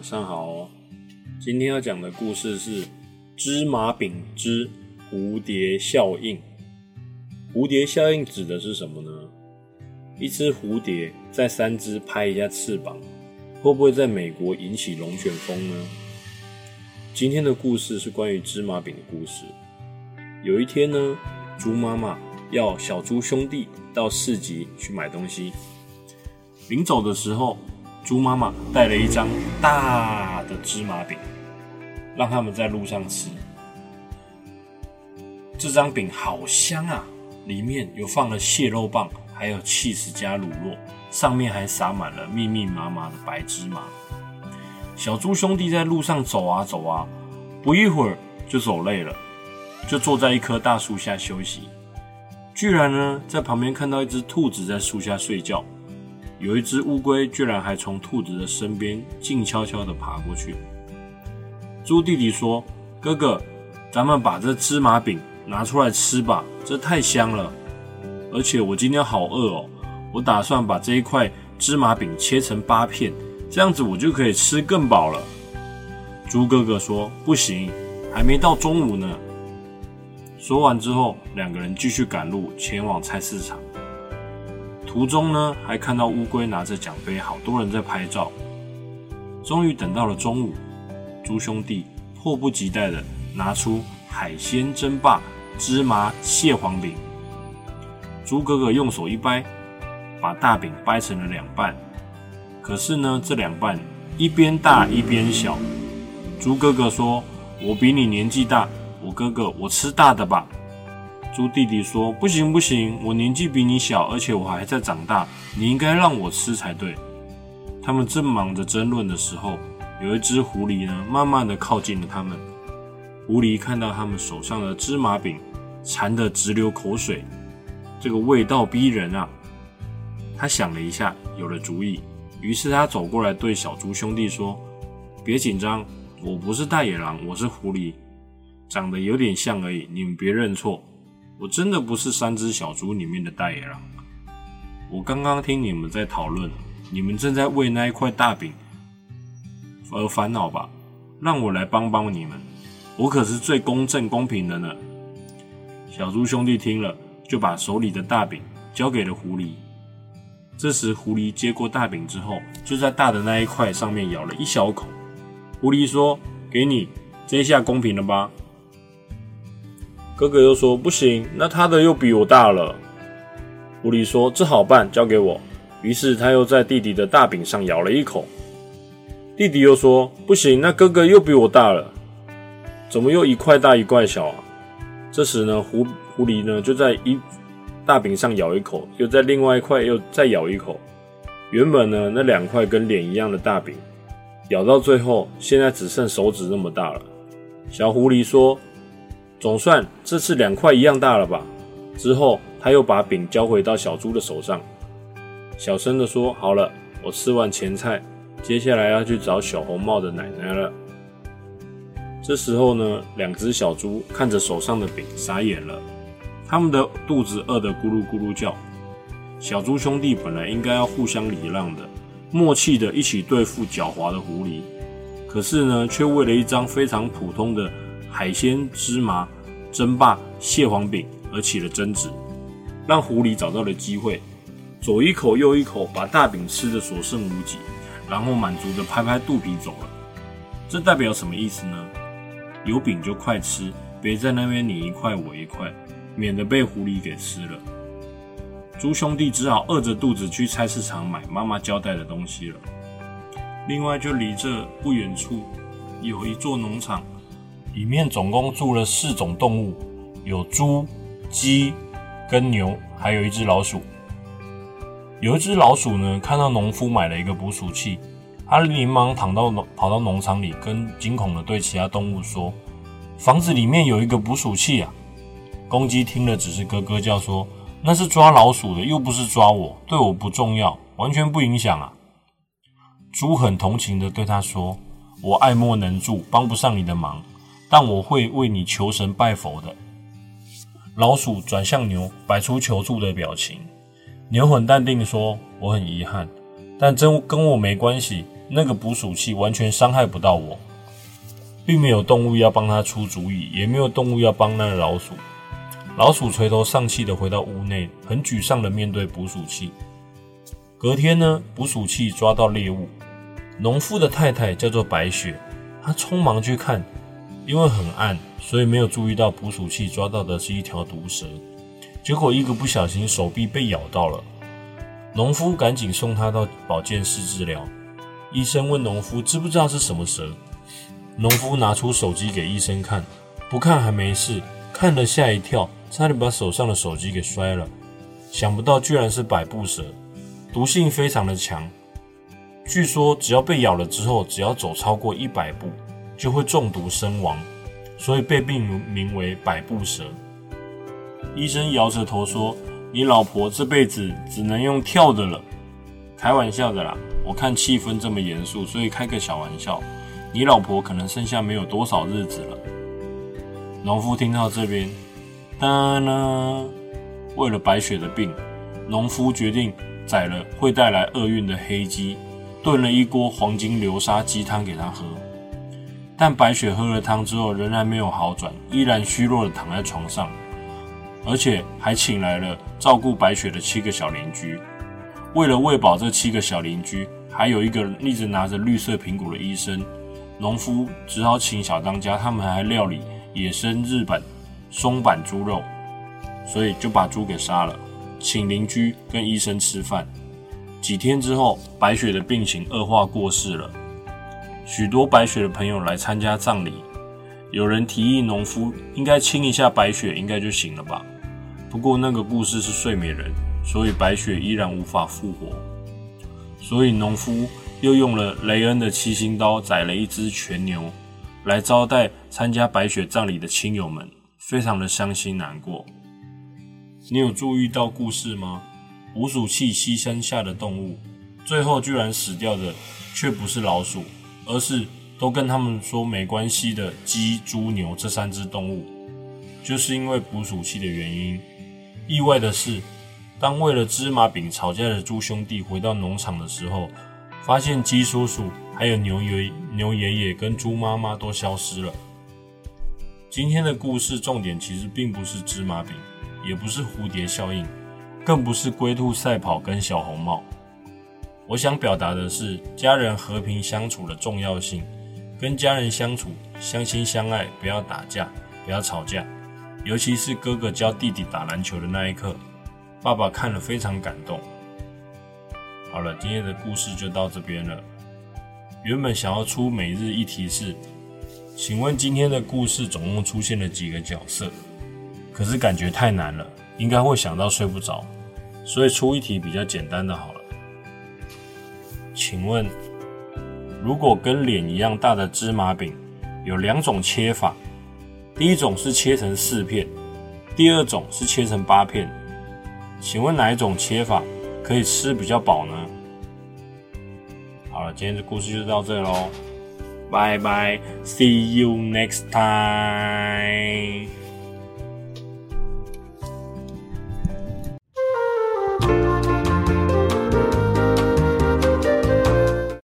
晚上好。今天要讲的故事是芝麻饼之蝴蝶效应。蝴蝶效应指的是什么呢？一只蝴蝶在三只拍一下翅膀，会不会在美国引起龙卷风呢？今天的故事是关于芝麻饼的故事。有一天呢，猪妈妈要小猪兄弟到市集去买东西，临走的时候。猪妈妈带了一张大的芝麻饼，让他们在路上吃。这张饼好香啊，里面有放了蟹肉棒，还有气势加乳酪，上面还撒满了密密麻麻的白芝麻。小猪兄弟在路上走啊走啊，不一会儿就走累了，就坐在一棵大树下休息。居然呢，在旁边看到一只兔子在树下睡觉。有一只乌龟居然还从兔子的身边静悄悄地爬过去。猪弟弟说：“哥哥，咱们把这芝麻饼拿出来吃吧，这太香了。而且我今天好饿哦，我打算把这一块芝麻饼切成八片，这样子我就可以吃更饱了。”猪哥哥说：“不行，还没到中午呢。”说完之后，两个人继续赶路前往菜市场。途中呢，还看到乌龟拿着奖杯，好多人在拍照。终于等到了中午，猪兄弟迫不及待的拿出海鲜争霸芝麻蟹黄饼。猪哥哥用手一掰，把大饼掰成了两半。可是呢，这两半一边大一边小。猪哥哥说：“我比你年纪大，我哥哥，我吃大的吧。”猪弟弟说：“不行不行，我年纪比你小，而且我还在长大，你应该让我吃才对。”他们正忙着争论的时候，有一只狐狸呢，慢慢的靠近了他们。狐狸看到他们手上的芝麻饼，馋得直流口水，这个味道逼人啊！他想了一下，有了主意，于是他走过来对小猪兄弟说：“别紧张，我不是大野狼，我是狐狸，长得有点像而已，你们别认错。”我真的不是三只小猪里面的大野狼。我刚刚听你们在讨论，你们正在为那一块大饼而烦恼吧？让我来帮帮你们，我可是最公正公平的呢。小猪兄弟听了，就把手里的大饼交给了狐狸。这时，狐狸接过大饼之后，就在大的那一块上面咬了一小口。狐狸说：“给你，这下公平了吧？”哥哥又说：“不行，那他的又比我大了。”狐狸说：“这好办，交给我。”于是他又在弟弟的大饼上咬了一口。弟弟又说：“不行，那哥哥又比我大了，怎么又一块大一块小啊？”这时呢，狐狐狸呢就在一大饼上咬一口，又在另外一块又再咬一口。原本呢那两块跟脸一样的大饼，咬到最后，现在只剩手指那么大了。小狐狸说。总算这次两块一样大了吧？之后他又把饼交回到小猪的手上，小声的说：“好了，我吃完前菜，接下来要去找小红帽的奶奶了。”这时候呢，两只小猪看着手上的饼，傻眼了，他们的肚子饿得咕噜咕噜叫。小猪兄弟本来应该要互相礼让的，默契的一起对付狡猾的狐狸，可是呢，却为了一张非常普通的。海鲜芝麻争霸蟹黄饼而起了争执，让狐狸找到了机会，左一口右一口把大饼吃得所剩无几，然后满足的拍拍肚皮走了。这代表什么意思呢？有饼就快吃，别在那边你一块我一块，免得被狐狸给吃了。猪兄弟只好饿着肚子去菜市场买妈妈交代的东西了。另外，就离这不远处有一座农场。里面总共住了四种动物，有猪、鸡、跟牛，还有一只老鼠。有一只老鼠呢，看到农夫买了一个捕鼠器，它连忙躺到农跑到农场里，跟惊恐的对其他动物说：“房子里面有一个捕鼠器啊！”公鸡听了只是咯咯叫说：“那是抓老鼠的，又不是抓我，对我不重要，完全不影响啊！”猪很同情的对他说：“我爱莫能助，帮不上你的忙。”但我会为你求神拜佛的。老鼠转向牛，摆出求助的表情。牛很淡定说：“我很遗憾，但真跟我没关系。那个捕鼠器完全伤害不到我，并没有动物要帮他出主意，也没有动物要帮那个老鼠。老鼠垂头丧气的回到屋内，很沮丧的面对捕鼠器。隔天呢，捕鼠器抓到猎物，农夫的太太叫做白雪，她匆忙去看，因为很暗，所以没有注意到捕鼠器抓到的是一条毒蛇。结果一个不小心，手臂被咬到了。农夫赶紧送他到保健室治疗。医生问农夫知不知道是什么蛇？农夫拿出手机给医生看，不看还没事，看了吓一跳，差点把手上的手机给摔了。想不到居然是百步蛇，毒性非常的强。据说只要被咬了之后，只要走超过一百步，就会中毒身亡，所以被命名为百步蛇。医生摇着头说：“你老婆这辈子只能用跳的了。”开玩笑的啦。我看气氛这么严肃，所以开个小玩笑。你老婆可能剩下没有多少日子了。农夫听到这边，当然，为了白雪的病，农夫决定宰了会带来厄运的黑鸡，炖了一锅黄金流沙鸡汤给他喝。但白雪喝了汤之后，仍然没有好转，依然虚弱的躺在床上，而且还请来了照顾白雪的七个小邻居。为了喂饱这七个小邻居，还有一个一直拿着绿色苹果的医生，农夫只好请小当家，他们还料理野生日本松板猪肉，所以就把猪给杀了，请邻居跟医生吃饭。几天之后，白雪的病情恶化过世了，许多白雪的朋友来参加葬礼，有人提议农夫应该亲一下白雪，应该就行了吧。不过那个故事是睡美人。所以白雪依然无法复活，所以农夫又用了雷恩的七星刀宰了一只全牛，来招待参加白雪葬礼的亲友们，非常的伤心难过。你有注意到故事吗？捕鼠器牺牲下的动物，最后居然死掉的却不是老鼠，而是都跟他们说没关系的鸡、猪、牛这三只动物，就是因为捕鼠器的原因。意外的是。当为了芝麻饼吵架的猪兄弟回到农场的时候，发现鸡叔叔、还有牛爷、牛爷爷跟猪妈妈都消失了。今天的故事重点其实并不是芝麻饼，也不是蝴蝶效应，更不是龟兔赛跑跟小红帽。我想表达的是家人和平相处的重要性。跟家人相处，相亲相爱，不要打架，不要吵架，尤其是哥哥教弟弟打篮球的那一刻。爸爸看了非常感动。好了，今天的故事就到这边了。原本想要出每日一提示，请问今天的故事总共出现了几个角色？可是感觉太难了，应该会想到睡不着，所以出一题比较简单的好。请问，如果跟脸一样大的芝麻饼有两种切法，第一种是切成四片，第二种是切成八片。请问哪一种切法可以吃比较饱呢？好了，今天的故事就到这喽，拜拜，See you next time。